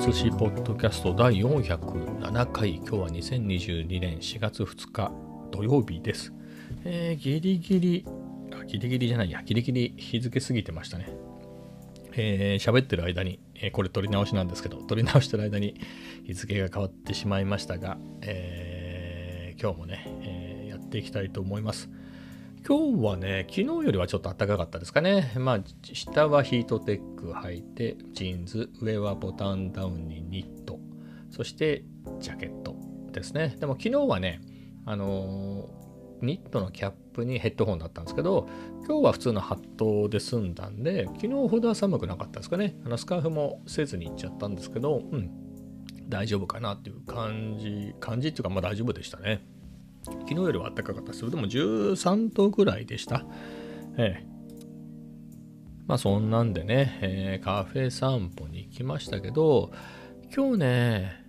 寿司ポッドキャスト第407回。今日は2022年4月2日土曜日です、えー、ギリギリあギリギリじゃないや。ギリギリ日付過ぎてましたね。えー、喋ってる間に、えー、これ撮り直しなんですけど撮り直してる間に日付が変わってしまいましたが、えー、今日もね、えやっていきたいと思います。今日はね、昨日よりはちょっと暖かかったですかね。まあ、下はヒートテック履いて、ジーンズ、上はボタンダウンにニット、そしてジャケットですね。でも昨日はね、あの、ニットのキャップにヘッドホンだったんですけど、今日は普通のハットで済んだんで、昨日ほどは寒くなかったですかね。あのスカーフもせずに行っちゃったんですけど、うん、大丈夫かなっていう感じ、感じっていうか、まあ大丈夫でしたね。昨日よりは暖かかったそれでも13度ぐらいでした。ええ。まあそんなんでね、えー、カフェ散歩に行きましたけど、今日ね、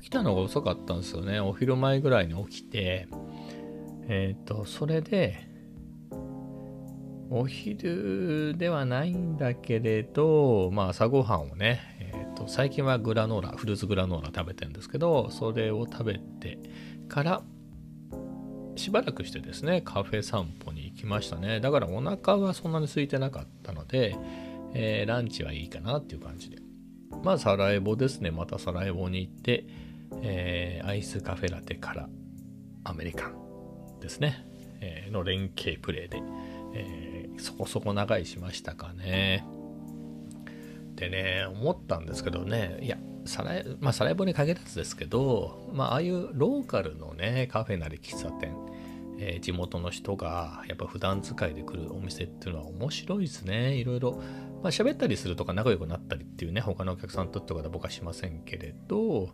起きたのが遅かったんですよね。お昼前ぐらいに起きて、えっ、ー、と、それで、お昼ではないんだけれど、まあ朝ごはんをね、えーと、と最近はグラノーラ、フルーツグラノーラ食べてるんですけど、それを食べてから、しばらくしてですねカフェ散歩に行きましたね。だからお腹はそんなに空いてなかったので、えー、ランチはいいかなっていう感じで。まあサラエボですね。またサラエボに行って、えー、アイスカフェラテからアメリカンですね、えー、の連携プレーで、えー、そこそこ長いしましたかね。でね思ったんですけどね。いやサラ、まあ、サラエボに限らずですけど、まあ、ああいうローカルのね、カフェなり喫茶店、えー、地元の人がやっぱ普段使いで来るお店っていうのは面白いですね。いろいろ、まあ、喋ったりするとか仲良くなったりっていうね、他のお客さんとってことは僕はしませんけれど、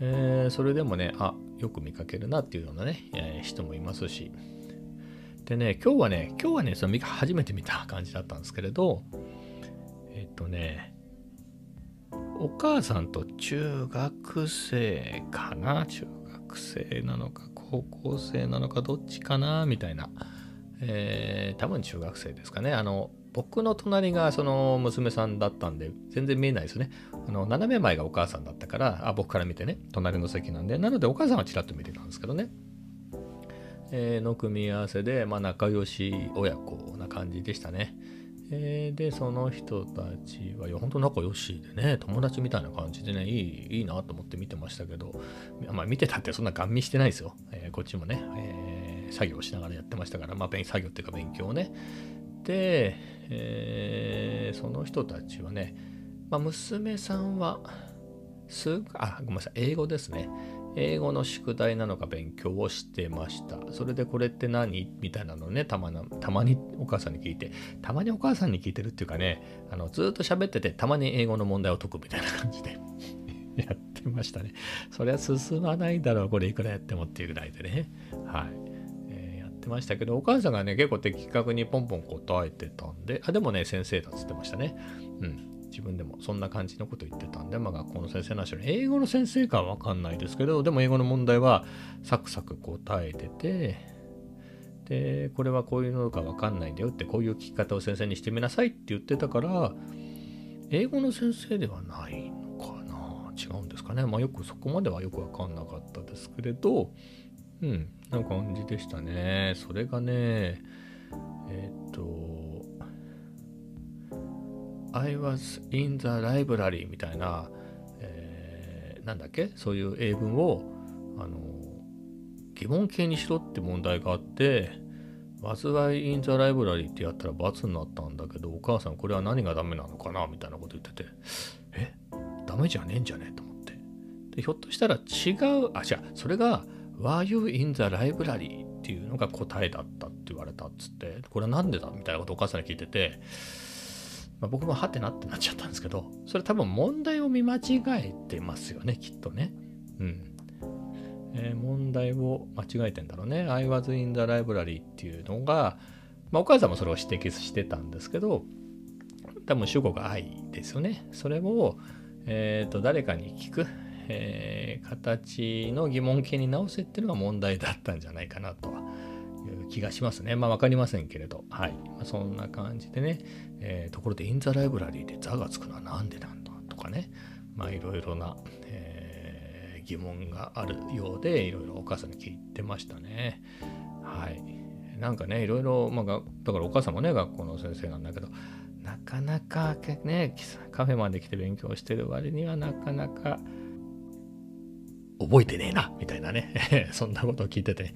えー、それでもね、あ、よく見かけるなっていうようなね、えー、人もいますし。でね、今日はね、今日はね、その初めて見た感じだったんですけれど、えっとね、お母さんと中学生かな？中学生なのか高校生なのかどっちかな？みたいな、えー、多分中学生ですかね。あの僕の隣がその娘さんだったんで全然見えないですね。あの斜め前がお母さんだったからあ僕から見てね隣の席なんで。なのでお母さんはちらっと見てたんですけどね。えー、の組み合わせで、まあ、仲良し親子な感じでしたね。えー、で、その人たちは、いや、本当仲良しでね、友達みたいな感じでね、いいいいなと思って見てましたけど、まあ、見てたってそんなガン見してないですよ。えー、こっちもね、えー、作業しながらやってましたから、まあ、作業っていうか勉強をね。で、えー、その人たちはね、まあ、娘さんは、数あ、ごめんなさい、英語ですね。英語の宿題なのか勉強をしてました。それでこれって何？みたいなのね、たまたまにお母さんに聞いて、たまにお母さんに聞いてるっていうかね、あのずっと喋ってて、たまに英語の問題を解くみたいな感じで やってましたね。そりゃ進まないだろう、これいくらやってもっていうぐらいでね。はい。え、やってましたけど、お母さんがね、結構的確にポンポン答えてたんで、あ、でもね、先生だっつってましたね。うん。自分でもそんな感じのこと言ってたんで、まあ、学校の先生なしに英語の先生かは分かんないですけどでも英語の問題はサクサク答えててでこれはこういうのか分かんないんだよってこういう聞き方を先生にしてみなさいって言ってたから英語の先生ではないのかな？違うんですかね？まあよくそこまではよく分かんなかったですけれどうんな感じでしたね。それがねえっ、I was in the library みたいな、えー、なんだっけ？そういう英文をあの疑問形にしろって問題があって Was I in the library? ってやったら罰になったんだけどお母さんこれは何がダメなのかな？みたいなこと言っててえ？ダメじゃねえんじゃねえと思って。でひょっとしたら違うあ違う。それが Were you in the library? っていうのが答えだったって言われたっつってこれは何でだ？みたいなことお母さんに聞いててまあ、僕もはてなってなっちゃったんですけど、それ多分問題を見間違えてますよね、きっとね。うん。えー、問題を間違えてんだろうね。I was in the library っていうのが、まあ、お母さんもそれを指摘してたんですけど、多分主語が愛ですよね。それを、えー、と誰かに聞く、えー、形の疑問形に直せっていうのが問題だったんじゃないかなとは気がしますね。まあ分かりませんけれど。はい。まあ、そんな感じでね、えー、ところでインザライブラリーでザがつくのは何でなんだとかね、まあいろいろな、えー、疑問があるようでいろいろお母さんに聞いてましたね。はい。なんかねいろいろ、まあ、だからお母さんもね学校の先生なんだけどなかなかねカフェまで来て勉強してる割にはなかなか覚えてねえなみたいなね。そんなことを聞いてて、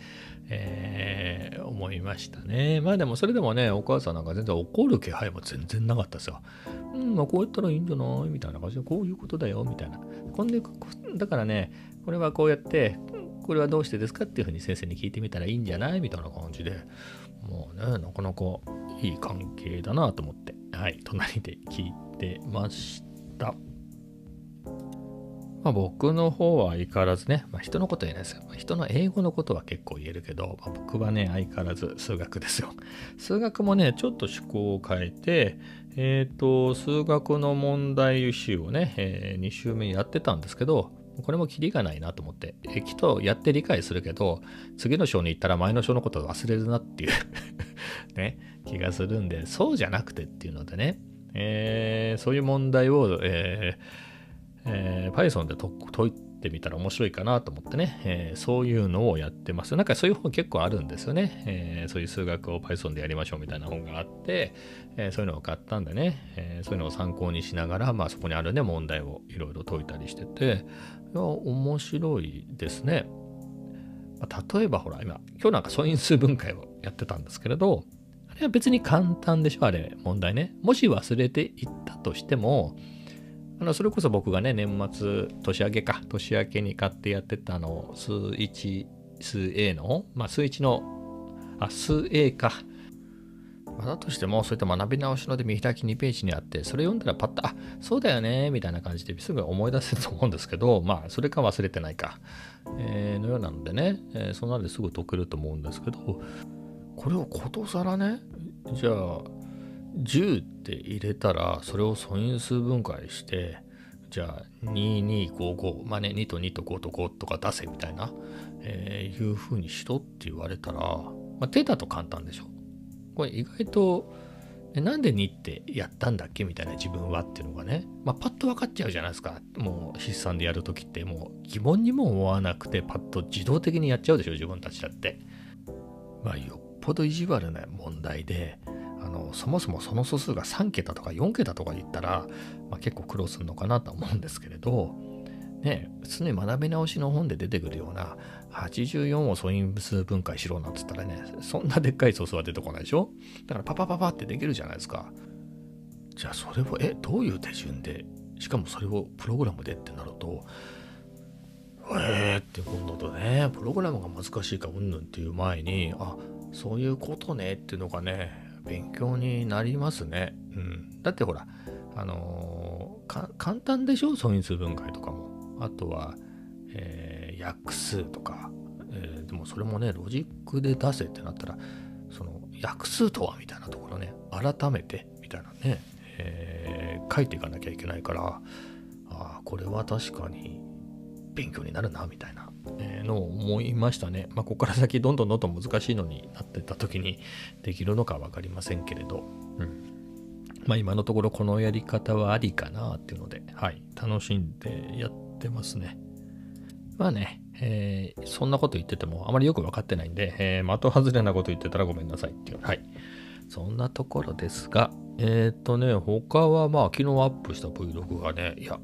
えー、思いましたね。まあでもそれでもねお母さんなんか全然怒る気配も全然なかったですよ。うんまあこうやったらいいんじゃない？みたいな感じでこういうことだよみたいな。こんでだからねこれはこうやってこれはどうしてですかっていうふうに先生に聞いてみたらいいんじゃない？みたいな感じでもうねなかなかいい関係だなと思ってはい隣で聞いてました。まあ、僕の方は相変わらずね、まあ、人のこと言えないですよ。人の英語のことは結構言えるけど、まあ、僕はね、相変わらず数学ですよ。数学もね、ちょっと趣向を変えて、えっ、ー、と、数学の問題集をね、えー、2週目やってたんですけど、これもキリがないなと思って、えきっとやって理解するけど、次の章に行ったら前の章のことを忘れるなっていう ね、気がするんで、そうじゃなくてっていうのでね、えー、そういう問題を、えーえー、Python で解いてみたら面白いかなと思ってね、えー、そういうのをやってます。なんかそういう本結構あるんですよね。えー、そういう数学を Python でやりましょうみたいな本があって、えそういうのを買ったんでね、えそういうのを参考にしながら、まあそこにあるね、問題をいろいろ解いたりしてて、いや、面白いですね。まあ、例えばほら、今、今日なんか素因数分解をやってたんですけれど、あれは別に簡単でしょ、あれ、問題ね。もし忘れていったとしても、あのそれこそ僕がね、年末、年明けか、年明けに買ってやってたあの、数1、数 A の、まあ、数1の、あ、数 A か。ま、だとしても、そういった学び直しので見開き2ページにあって、それ読んだらパッと、あ、そうだよね、みたいな感じですぐ思い出せると思うんですけど、まあ、それか忘れてないか、えー、のようなのでね、えー、そんなんですぐ解けると思うんですけど、これをことさらね、じゃあ、10って入れたらそれを素因数分解してじゃあ2255まあね2と2と5と5とか出せみたいな、えー、いう風にしろって言われたら、まあ、手だと簡単でしょ。これ意外となんで2ってやったんだっけみたいな自分はっていうのがね、まあ、パッと分かっちゃうじゃないですか。もう筆算でやるときってもう疑問にも思わなくてパッと自動的にやっちゃうでしょ自分たちだって。まあよっぽど意地悪な問題であのそもそもその素数が3桁とか4桁とか言ったら、まあ、結構苦労するのかなと思うんですけれど、ね、普通に学び直しの本で出てくるような84を素因数分解しろなんつったらね、そんなでっかい素数は出てこないでしょ？だからパパパパってできるじゃないですか。じゃあそれを、え、どういう手順で、しかもそれをプログラムでってなると、えーって今度とね、プログラムが難しいかうんぬんっていう前に、あ、そういうことねっていうのがね、勉強になりますね。うん。だってほら、あのー、簡単でしょ？素因数分解とかも。あとは、えー、約数とか、えー、でもそれもね、ロジックで出せってなったら、その約数とはみたいなところね、改めてみたいなね、えー、書いていかなきゃいけないから、ああ、これは確かに勉強になるな、みたいなのを思いましたね。まあ、ここから先どんどんどんどん難しいのになってた時にできるのか分かりませんけれど、うん。まあ、今のところこのやり方はありかなっていうので、はい、楽しんでやってますね。まあね、えー、そんなこと言っててもあまりよく分かってないんで、えー、的外れなこと言ってたらごめんなさいっていう。はい。そんなところですが、えっ、ー、とね、他はまあ昨日アップした Vlog がね、いや、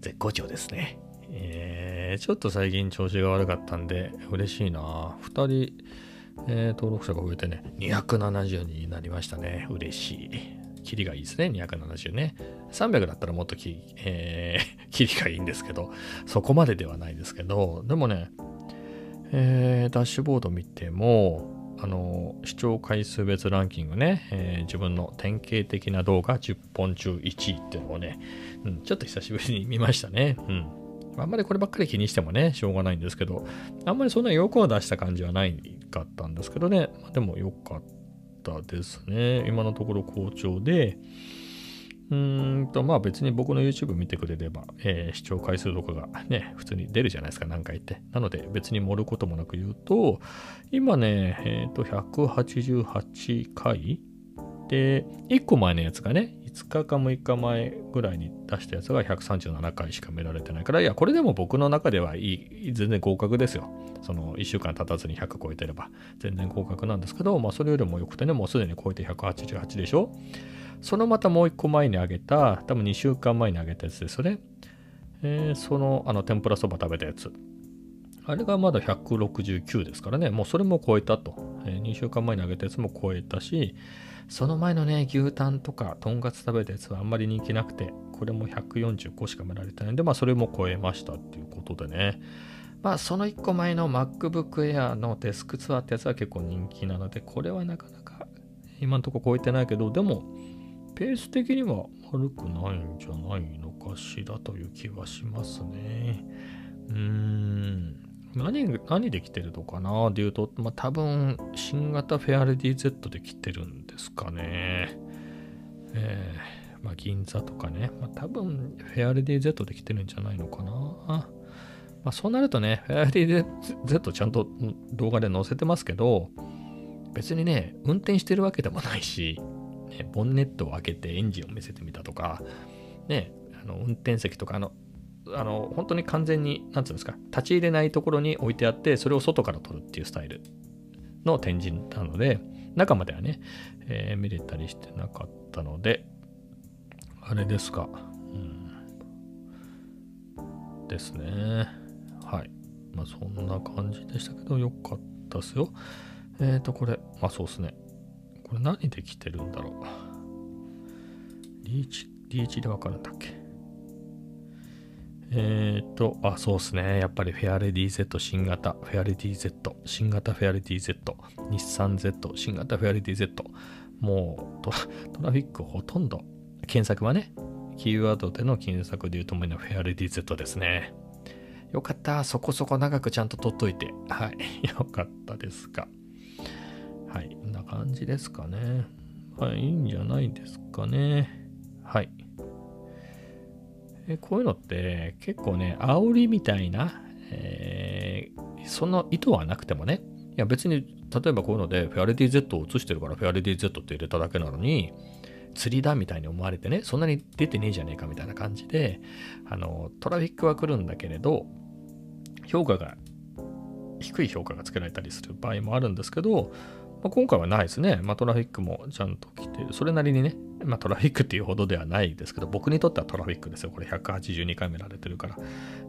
絶好調ですね。えー、ちょっと最近調子が悪かったんで、嬉しいな。2人、えー、登録者が増えてね、270になりましたね。嬉しい。キリがいいですね、270ね。300だったらもっとき、えー、キリがいいんですけど、そこまでではないですけど、でもね、えー、ダッシュボード見ても、あの、視聴回数別ランキングね、えー、自分の典型的な動画10本中1位っていうのをね、うん、ちょっと久しぶりに見ましたね。うん。あんまりこればっかり気にしてもね、しょうがないんですけど、あんまりそんな欲を出した感じはないかったんですけどね、まあ、でも良かったですね。今のところ好調で、うーんと、まあ別に僕の YouTube 見てくれれば、えー、視聴回数とかがね、普通に出るじゃないですか、何回って。なので別に盛ることもなく言うと、今ね、えっ、ー、と、188回で、1個前のやつがね、5日か6日前ぐらいに出したやつが137回しか見られてないから、いや、これでも僕の中ではいい、全然合格ですよ。その1週間経たずに100超えてれば、全然合格なんですけど、まあそれよりも良くてね、もうすでに超えて188でしょ。そのまたもう1個前にあげた、多分2週間前にあげたやつですよね。えー、その、あの、天ぷらそば食べたやつ。あれがまだ169ですからね、もうそれも超えたと。えー、2週間前にあげたやつも超えたし、その前のね、牛タンとか、とんかつ食べたやつはあんまり人気なくて、これも145しか見られてないんで、まあそれも超えましたっていうことでね。まあその1個前の MacBook Air のデスクツアーってやつは結構人気なので、これはなかなか今んとこ超えてないけど、でも、ペース的には悪くないんじゃないのかしらという気はしますね。うーん。何、何で来てるのかなで言うと、まあ、多分、新型フェアレディ Z で来てるんですかね。えー、まあ、銀座とかね。まあ、多分、フェアレディ Z で来てるんじゃないのかな。まあ、そうなるとね、フェアレディ Z ちゃんと動画で載せてますけど、別にね、運転してるわけでもないし、ね、ボンネットを開けてエンジンを見せてみたとか、ね、あの運転席とか、あの、あの本当に完全に、なんつうんですか、立ち入れないところに置いてあって、それを外から撮るっていうスタイルの展示なので、中まではね、えー、見れたりしてなかったので、あれですか、うん、ですね。はい。まあそんな感じでしたけど、よかったですよ。えっ、ー、と、これ、まあそうですね。これ何で来てるんだろう。リーチ、リーチでわかるんだっけえっ、ー、と、あ、そうですね。やっぱりフェアレディ Z 新型、フェアレディ Z、新型フェアレディ Z、日産 Z、新型フェアレディ Z。もうトラフィックほとんど、検索はね、キーワードでの検索で言うと思うのフェアレディ Z ですね。よかった。そこそこ長くちゃんと取っといて。はい。よかったですか。はい。こんな感じですかね。はい。いいんじゃないですかね。はい。えこういうのって結構ね、煽りみたいな、えー、その意図はなくてもね、いや別に例えばこういうのでフェアレディ Z を映してるからフェアレディ Z って入れただけなのに、釣りだみたいに思われてね、そんなに出てねえじゃねえかみたいな感じで、あの、トラフィックは来るんだけれど、評価が、低い評価がつけられたりする場合もあるんですけど、まあ、今回はないですね。まあ、トラフィックもちゃんと来て、それなりにね、まあ、トラフィックっていうほどではないですけど、僕にとってはトラフィックですよ。これ182回見られてるから。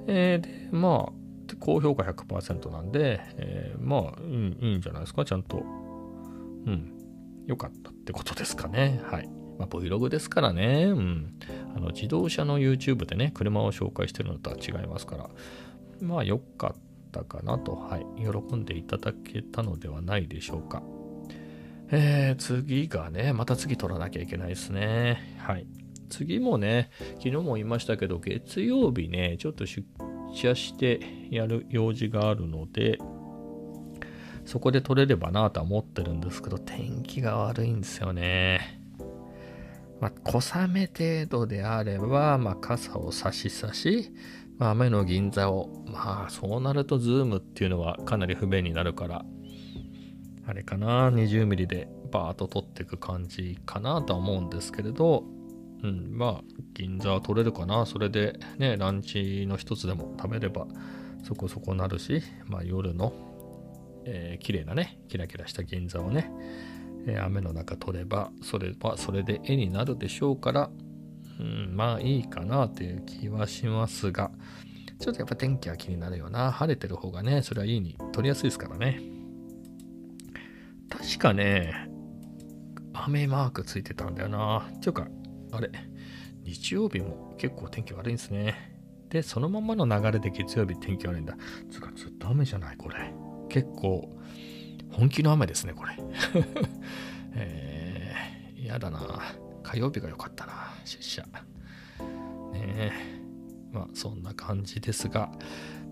えー、で、まあ、高評価100%なんで、えー、まあいい、いいんじゃないですか。ちゃんと、うん、良かったってことですかね。はい。まあ、Vlog ですからね、うん。あの、自動車の YouTube でね、車を紹介してるのとは違いますから、まあ、良かったかなと、はい。喜んでいただけたのではないでしょうか。えー、次がね、また次取らなきゃいけないですね。はい。次もね、昨日も言いましたけど、月曜日ね、ちょっと出社してやる用事があるので、そこで取れればなとは思ってるんですけど、天気が悪いんですよね。まあ、小雨程度であれば、まあ、傘を差し差し、まあ、雨の銀座を、まあ、そうなるとズームっていうのはかなり不便になるから、あれかな、20ミリでバーッと取っていく感じかなとは思うんですけれど、うん、まあ、銀座は取れるかな。それでね、ランチの一つでも食べればそこそこなるし、まあ夜の、えー、綺麗なね、キラキラした銀座をね、え、雨の中取れば、それはそれで絵になるでしょうから、うん、まあいいかなという気はしますが、ちょっとやっぱ天気は気になるよな。晴れてる方がね、それはいいに取りやすいですからね。確かね、雨マークついてたんだよな。ていうか、あれ、日曜日も結構天気悪いんですね。で、そのままの流れで月曜日天気悪いんだ。つうか、ずっと雨じゃない、これ。結構、本気の雨ですね、これ。えー、やだな。火曜日が良かったな、出社。ねえ。まあ、そんな感じですが、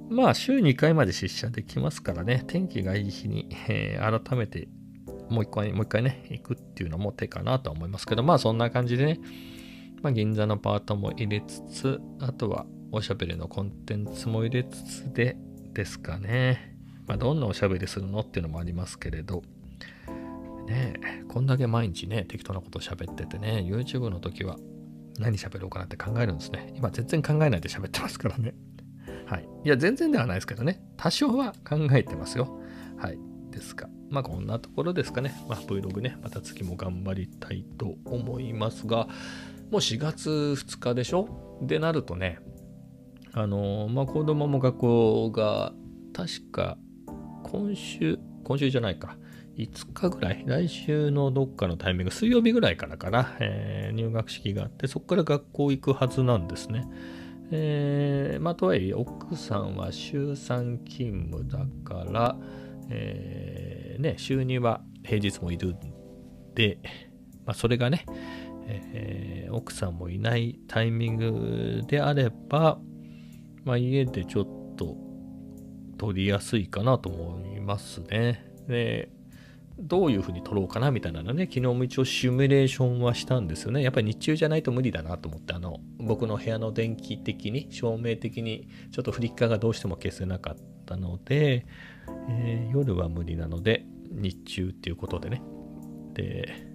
まあ、週2回まで出社できますからね、天気がいい日に、えー、改めてもう一回、もう一回ね、行くっていうのも手かなとは思いますけど、まあそんな感じでね、まあ銀座のパートも入れつつ、あとはおしゃべりのコンテンツも入れつつでですかね。まあどんなおしゃべりするのっていうのもありますけれど、ねこんだけ毎日ね、適当なこと喋っててね、YouTube の時は何喋ろうかなって考えるんですね。今全然考えないで喋ってますからね。はい。いや、全然ではないですけどね。多少は考えてますよ。はい。ですが、まあこんなところですかね。まあ Vlog ね、また次も頑張りたいと思いますが、もう4月2日でしょ？でなるとね、あのまあ子供も学校が確か今週、今週じゃないか、5日ぐらい、来週のどっかのタイミング、水曜日ぐらいからかな、えー、入学式があって、そこから学校行くはずなんですね。えー、まあ、とはいえ、奥さんは週3勤務だから、えー、ね、収入は平日もいるんで、まあ、それがね、えー、奥さんもいないタイミングであれば、まあ、家でちょっと取りやすいかなと思いますね。で、どういうふうに撮ろうかなみたいなのね、昨日も一応シミュレーションはしたんですよね。やっぱり日中じゃないと無理だなと思って、あの、僕の部屋の電気的に、照明的に、ちょっとフリッカーがどうしても消せなかったので、えー、夜は無理なので、日中っていうことでね。で、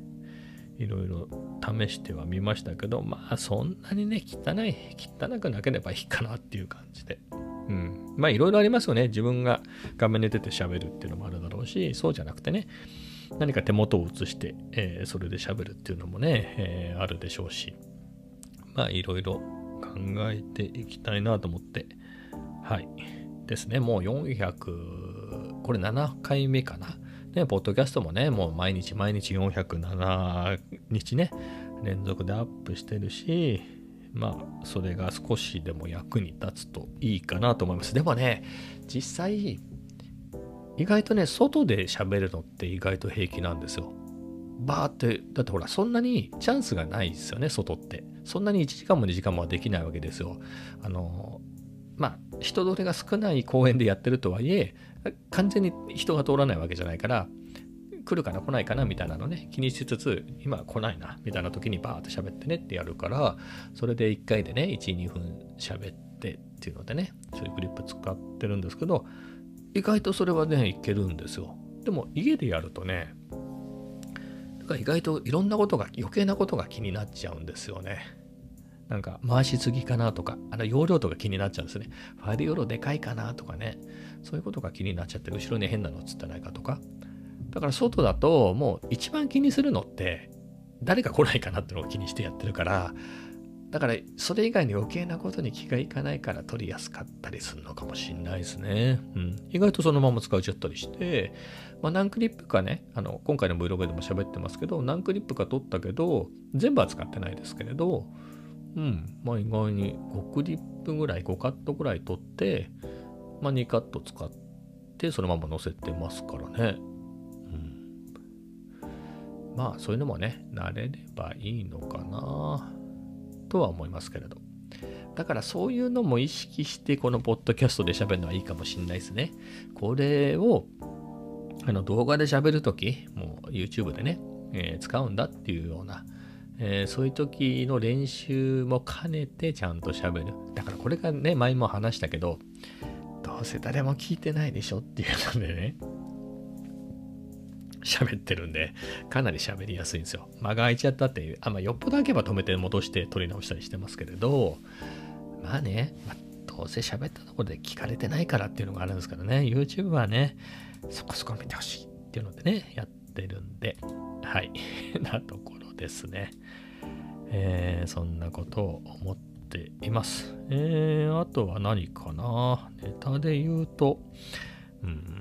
いろいろ試してはみましたけど、まあそんなにね、汚い、汚くなければいいかなっていう感じで。うん。まあいろいろありますよね。自分が画面に出て喋るっていうのもあるだろうし、そうじゃなくてね、何か手元を映して、えー、それで喋るっていうのもね、えー、あるでしょうし、まあいろいろ考えていきたいなと思って、はい。ですね。もう400、これ7回目かな。ね、ポッドキャストもね、もう毎日毎日407日ね、連続でアップしてるし、まあ、それが少しでも役に立つといいかなと思います。でもね、実際、意外とね、外で喋るのって意外と平気なんですよ。バーって、だってほら、そんなにチャンスがないですよね、外って。そんなに1時間も2時間もはできないわけですよ。あの、まあ、人通りが少ない公園でやってるとはいえ、完全に人が通らないわけじゃないから、来るかな来ないかなみたいなのね気にしつつ今来ないなみたいな時にバーって喋ってねってやるからそれで1回でね12分喋ってっていうのでねそういうクリップ使ってるんですけど意外とそれはねいけるんですよでも家でやるとねだから意外といろんなことが余計なことが気になっちゃうんですよねなんか回しすぎかなとか、あの容量とか気になっちゃうんですね。ファイル容量でかいかなとかね、そういうことが気になっちゃって、後ろに変なの映ってないかとか、だから外だともう一番気にするのって誰か来ないかなってのを気にしてやってるからだからそれ以外に余計なことに気がいかないから取りやすかったりするのかもしんないですね。うん、意外とそのまま使っちゃったりして、まあ、何クリップかねあの今回の Vlog でも喋ってますけど何クリップか取ったけど全部は使ってないですけれどうんまあ意外に5クリップぐらい5カットぐらい取って、まあ、2カット使ってそのまま載せてますからね。まあそういうのもね、慣れればいいのかなとは思いますけれど。だからそういうのも意識してこのポッドキャストで喋るのはいいかもしんないですね。これをあの動画で喋るとき、もう YouTube でね、えー、使うんだっていうような、えー、そういう時の練習も兼ねてちゃんと喋る。だからこれがね、前も話したけど、どうせ誰も聞いてないでしょっていうのでね、喋ってるんで、かなり喋りやすいんですよ。間が空いちゃったっていう、あまあ、よっぽど開けば止めて戻して撮り直したりしてますけれど、まあね、まあ、どうせ喋ったところで聞かれてないからっていうのがあるんですからね、YouTube はね、そこそこ見てほしいっていうのでね、やってるんで、はい、なところですね。えー、そんなことを思っています。えー、あとは何かなネタで言うと、うん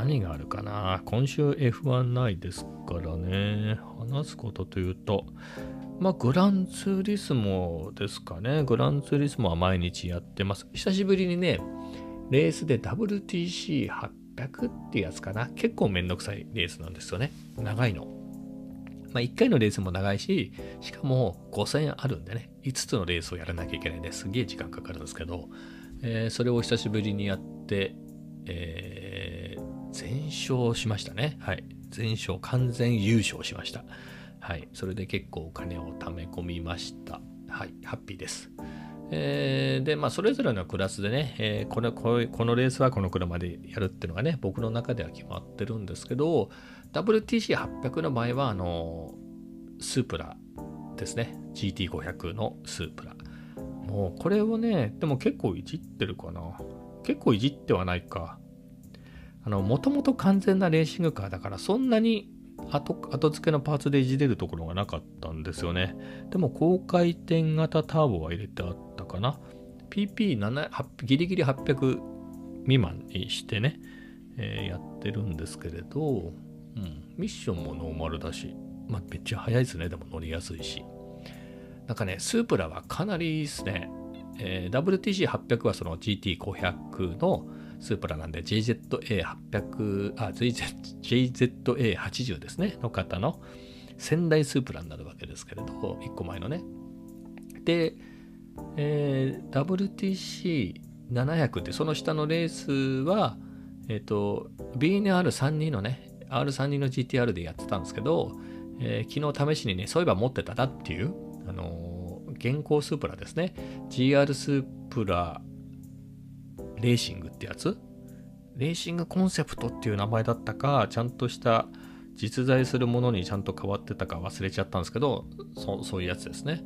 何があるかな？今週 F1 ないですからね。話すことというと、まあ、グランツーリスモですかね。グランツーリスモは毎日やってます。久しぶりにね、レースで WTC800 ってやつかな。結構めんどくさいレースなんですよね。長いの。まあ、1回のレースも長いし、しかも5000あるんでね、5つのレースをやらなきゃいけないんですげえ時間かかるんですけど、えー、それを久しぶりにやって、え、全勝しましたね。はい。全勝、完全優勝しました。はい。それで結構お金を貯め込みました。はい。ハッピーです。えー、で、まあ、それぞれのクラスでね、えー、このここのレースはこの車でやるっていうのがね、僕の中では決まってるんですけど、WTC800 の場合は、あの、スープラですね。GT500 のスープラ。もうこれをね、でも結構いじってるかな。結構いじってはないか。もともと完全なレーシングカーだから、そんなに後後付けのパーツでいじれるところがなかったんですよね。でも高回転型ターボは入れてあったかな。PP7 ギリギリ800未満にしてね、えー、やってるんですけれど、うん、ミッションもノーマルだし、まあ、めっちゃ速いですね。でも乗りやすいし。なんかね、スープラはかなりいいですね。えー、WTC800 はその GT500 のスープラなんで JZA800、あ、JZA80 ですね、の方の仙台スープラになるわけですけれど、1個前のね。で、えー、WTC700 ってその下のレースは、えっ、ー、と、BNR32 のね、R32 の GTR でやってたんですけど、えー、昨日試しにね、そういえば持ってたなっていう、あのー、現行スープラですね。GR スープラレーシングってやつ？レーシングコンセプトっていう名前だったか、ちゃんとした実在するものにちゃんと変わってたか忘れちゃったんですけど、そそういうやつですね、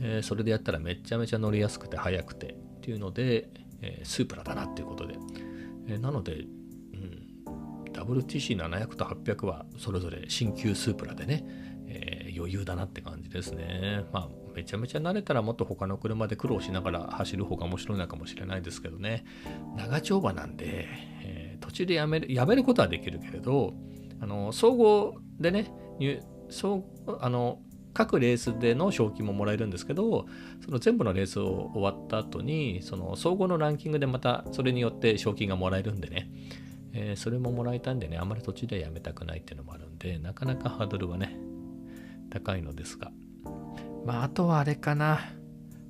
えー、それでやったらめちゃめちゃ乗りやすくて速くてっていうので、えー、スープラだなっていうことで。えー、なので、うん、WTC700 と800はそれぞれ新旧スープラでね、え余裕だなって感じですね。まあめちゃめちゃ慣れたらもっと他の車で苦労しながら走る方が面白いのかもしれないですけどね。長丁場なんで、えー、途中でやめるやめることはできるけれどあの総合でね総あの各レースでの賞金ももらえるんですけどその全部のレースを終わった後にその総合のランキングでまたそれによって賞金がもらえるんでね、えー、それももらえたんでねあんまり途中でやめたくないっていうのもあるんでなかなかハードルはね高いのですが。まあ、あとはあれかな。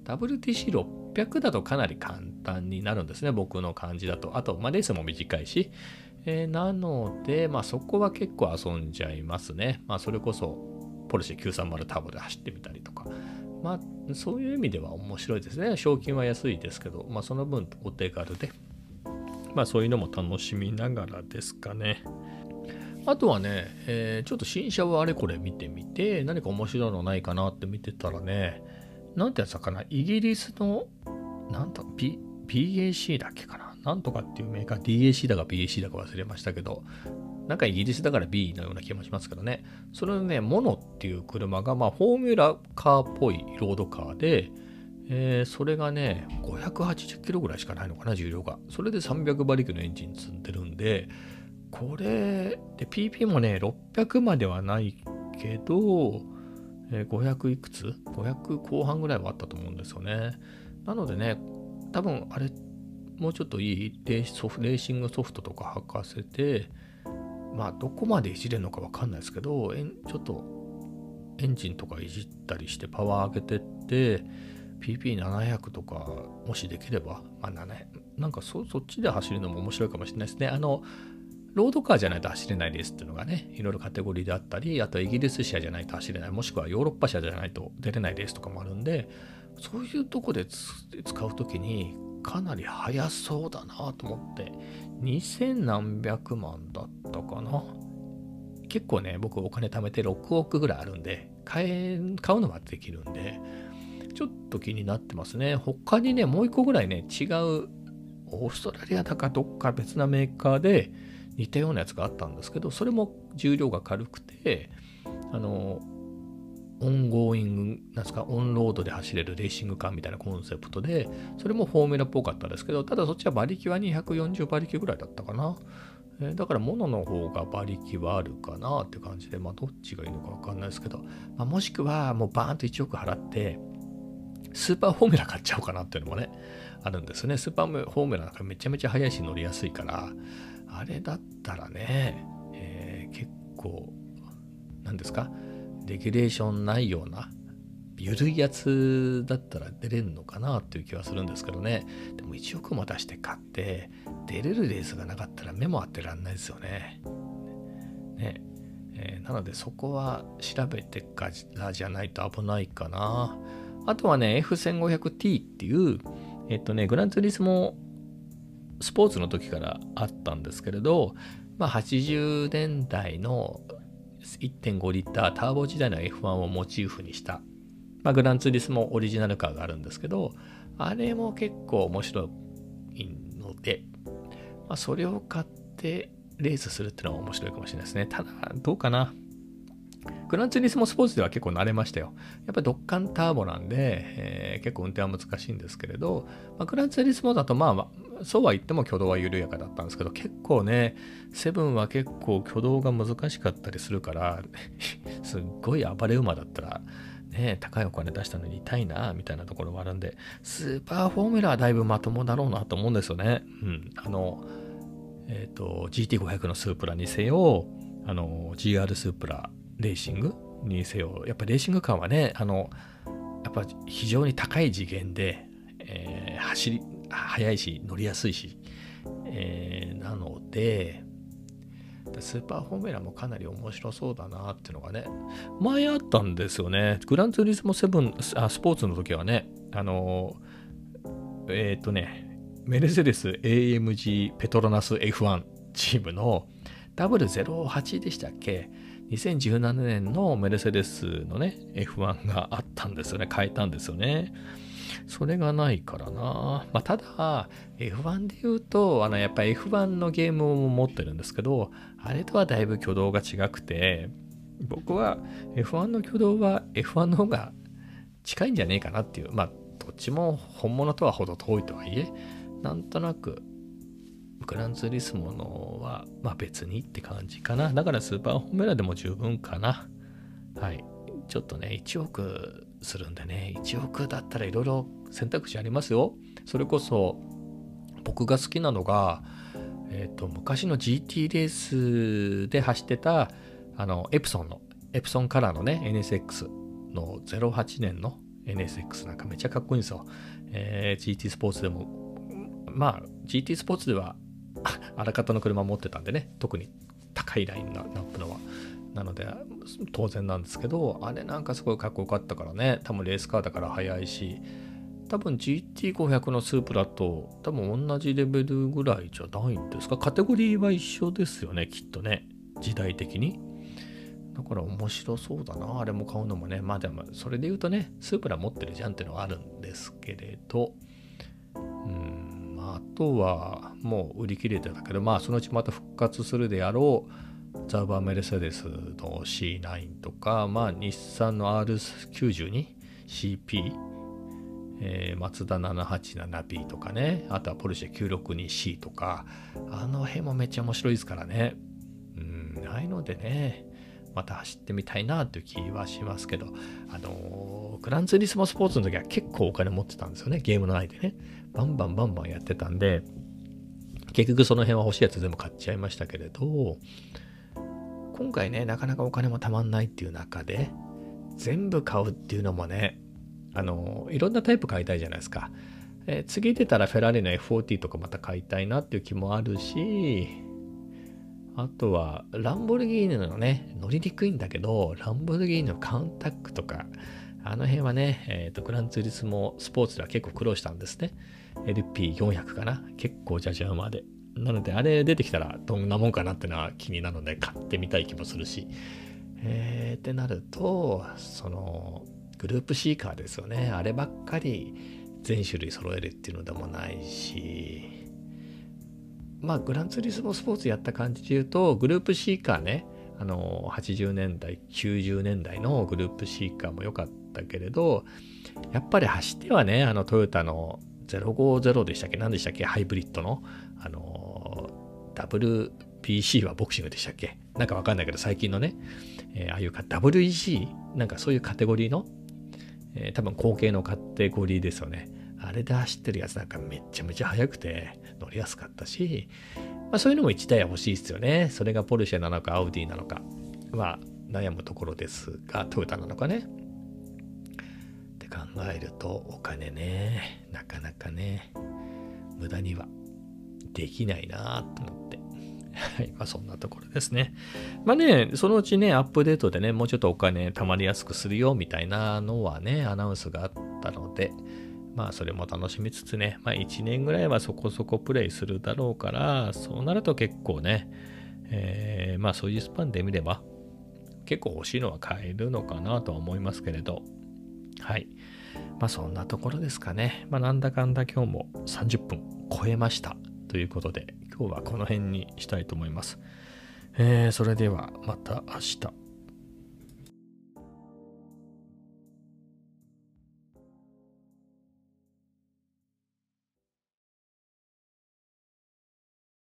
WTC600 だとかなり簡単になるんですね。僕の感じだと。あと、まあ、レースも短いし。えー、なので、まあ、そこは結構遊んじゃいますね。まあ、それこそ、ポルシェ930ターボで走ってみたりとか。まあ、そういう意味では面白いですね。賞金は安いですけど、まあ、その分お手軽で。まあ、そういうのも楽しみながらですかね。あとはね、えー、ちょっと新車をあれこれ見てみて、何か面白いのないかなって見てたらね、なんてやつだかな、イギリスの、なんと、B、BAC だっけかな。なんとかっていうメーカー、DAC だか BAC だか忘れましたけど、なんかイギリスだから B のような気もしますけどね。それのね、モノっていう車が、まあ、フォーミュラカーっぽいロードカーで、えー、それがね、580キロぐらいしかないのかな、重量が。それで300馬力のエンジン積んでるんで、これ、で、PP もね、600まではないけど、え、500いくつ ?500 後半ぐらいはあったと思うんですよね。なのでね、多分あれ、もうちょっといいレーシングソフトとか履かせて、まあ、どこまでいじれるのかわかんないですけど、ちょっとエンジンとかいじったりしてパワー上げてって、PP700 とかもしできれば、まあ、なんかそっちで走るのも面白いかもしれないですね。あの、ロードカーじゃないと走れないレースっていうのがね、いろいろカテゴリーであったり、あとイギリス車じゃないと走れない、もしくはヨーロッパ車じゃないと出れないレースとかもあるんで、そういうとこで使うときにかなり速そうだなと思って、2000何百万だったかな。結構ね、僕お金貯めて6億ぐらいあるんで、買え、買うのはできるんで、ちょっと気になってますね。他にね、もう一個ぐらいね、違う、オーストラリアだかどっか別なメーカーで、似たようなやつがあったんですけど、それも重量が軽くて、あの、 ongoing、なんすか、オンロードで走れるレーシングカーみたいなコンセプトで、それもフォーミュラっぽかったですけど、ただそっちは馬力は240馬力ぐらいだったかな。えだからモノの方が馬力はあるかなって感じで、まあどっちがいいのかわかんないですけど、まあ、もしくはもうバーンと1億払って、スーパーフォーミュラ買っちゃおうかなっていうのもね、あるんですね。スーパーフォーミュラなんかめちゃめちゃ速いし乗りやすいから、あれだったらね、えー、結構、何ですか、レギュレーションないような、緩いやつだったら出れるのかなっていう気はするんですけどね。でも1億も出して買って、出れるレースがなかったら目も当てらんないですよね。ね。えー、なのでそこは調べてからじゃないと危ないかな。あとはね、F1500T っていう、えっとね、グランツーリスモスポーツの時からあったんですけれど、まあ、80年代の1.5リッターターボ時代の F1 をモチーフにした、まあ、グランツーリスもオリジナルカーがあるんですけど、あれも結構面白いので、まあ、それを買ってレースするっていうのは面白いかもしれないですね。ただ、どうかな？グランツーリスモスポーツでは結構慣れましたよ。やっぱりドッカンターボなんで、えー、結構運転は難しいんですけれど、まあ、グランツーリスモだとまあ、そうは言っても挙動は緩やかだったんですけど、結構ね、セブンは結構挙動が難しかったりするから、すっごい暴れ馬だったら、ね、高いお金出したのに痛いな、みたいなところもあるんで、スーパーフォーミュラーはだいぶまともだろうなと思うんですよね。うん。あの、えっ、ー、と、GT500 のスープラにせよ、あの、GR スープラレーシングにせよ、やっぱレーシングカーはね、あの、やっぱ非常に高い次元で、えー、走り、速いし、乗りやすいし、えー、なので、スーパーフォーミュラもかなり面白そうだなっていうのがね、前あったんですよね。グランツーリスモ7あスポーツの時はね、あの、えっ、ー、とね、メルセデス AMG ペトロナス F1 チームの W08 でしたっけ？2017年のメルセデスのね、F1 があったんですよね。変えたんですよね。それがないからな。まあ、ただ、F1 で言うと、あの、やっぱ F1 のゲームを持ってるんですけど、あれとはだいぶ挙動が違くて、僕は F1 の挙動は F1 の方が近いんじゃねえかなっていう、まあ、どっちも本物とはほど遠いとはいえ、なんとなくグランツーリスモのは、まあ別にって感じかな。だからスーパーホーメラでも十分かな。はい。ちょっとね、1億するんでね、1億だったらいろいろ選択肢ありますよ。それこそ、僕が好きなのが、えっ、ー、と、昔の GT レースで走ってた、あの、エプソンの、エプソンカラーのね、NSX の08年の NSX なんかめっちゃかっこいいんですよ。えー、GT スポーツでも、まあ、GT スポーツではあらかたの車持ってたんでね、特に高いラインのナップのは。なので、当然なんですけど、あれなんかすごいかっこよかったからね、多分レースカーだから速いし、多分 GT500 のスープラと多分同じレベルぐらいじゃないんですか？カテゴリーは一緒ですよね、きっとね。時代的に。だから面白そうだな、あれも買うのもね。まあでも、それで言うとね、スープラ持ってるじゃんっていうのはあるんですけれど、あとはもう売り切れてたけど、まあそのうちまた復活するであろう、ザウバーメルセデスの C9 とか、まあ日産の R92、CP、え、マツダ 787B とかね、あとはポルシェ 962C とか、あの辺もめっちゃ面白いですからね。うん、ああいのでね、また走ってみたいなという気はしますけど、あのー、グランツーリスモスポーツの時は結構お金持ってたんですよね、ゲームの内でね。バンバンバンバンやってたんで、結局その辺は欲しいやつ全部買っちゃいましたけれど、今回ね、なかなかお金もたまんないっていう中で、全部買うっていうのもね、あの、いろんなタイプ買いたいじゃないですか。え次出たらフェラーリの F40 とかまた買いたいなっていう気もあるし、あとは、ランボルギーニのね、乗りにくいんだけど、ランボルギーニのカウンタックとか、あの辺はね、え、ー、と、グランツーリスモスポーツでは結構苦労したんですね。LP400 かな結構じゃじゃ馬で。なので、あれ出てきたらどんなもんかなってのは気になるので買ってみたい気もするし。えー、ってなると、その、グループ C カーですよね。あればっかり全種類揃えるっていうのでもないし、まあ、グランツーリスモスポーツやった感じで言うと、グループ C カーね、あの、80年代、90年代のグループ C カーも良かったけれど、やっぱり走ってはね、あのトヨタの050でしたっけ？何でしたっけ？ハイブリッドの、あの、WPC はボクシングでしたっけ？なんかわかんないけど、最近のね、えー、ああいうか WEC、なんかそういうカテゴリーの、えー、多分後継のカテゴリーですよね。あれで走ってるやつなんかめちゃめちゃ速くて乗りやすかったし、まあそういうのも1台は欲しいですよね。それがポルシェなのかアウディなのかは悩むところですが、トヨタなのかね。って考えるとお金ね、なかなかね、無駄にはできないなと思って。はい。まあそんなところですね。まあね、そのうちね、アップデートでね、もうちょっとお金貯まりやすくするよみたいなのはね、アナウンスがあったので、まあそれも楽しみつつね、まあ1年ぐらいはそこそこプレイするだろうから、そうなると結構ね、えー、まあそういうスパンで見れば、結構欲しいのは買えるのかなとは思いますけれど、はい。まあそんなところですかね。まあなんだかんだ今日も30分超えましたということで、今日はこの辺にしたいと思います。えー、それではまた明日。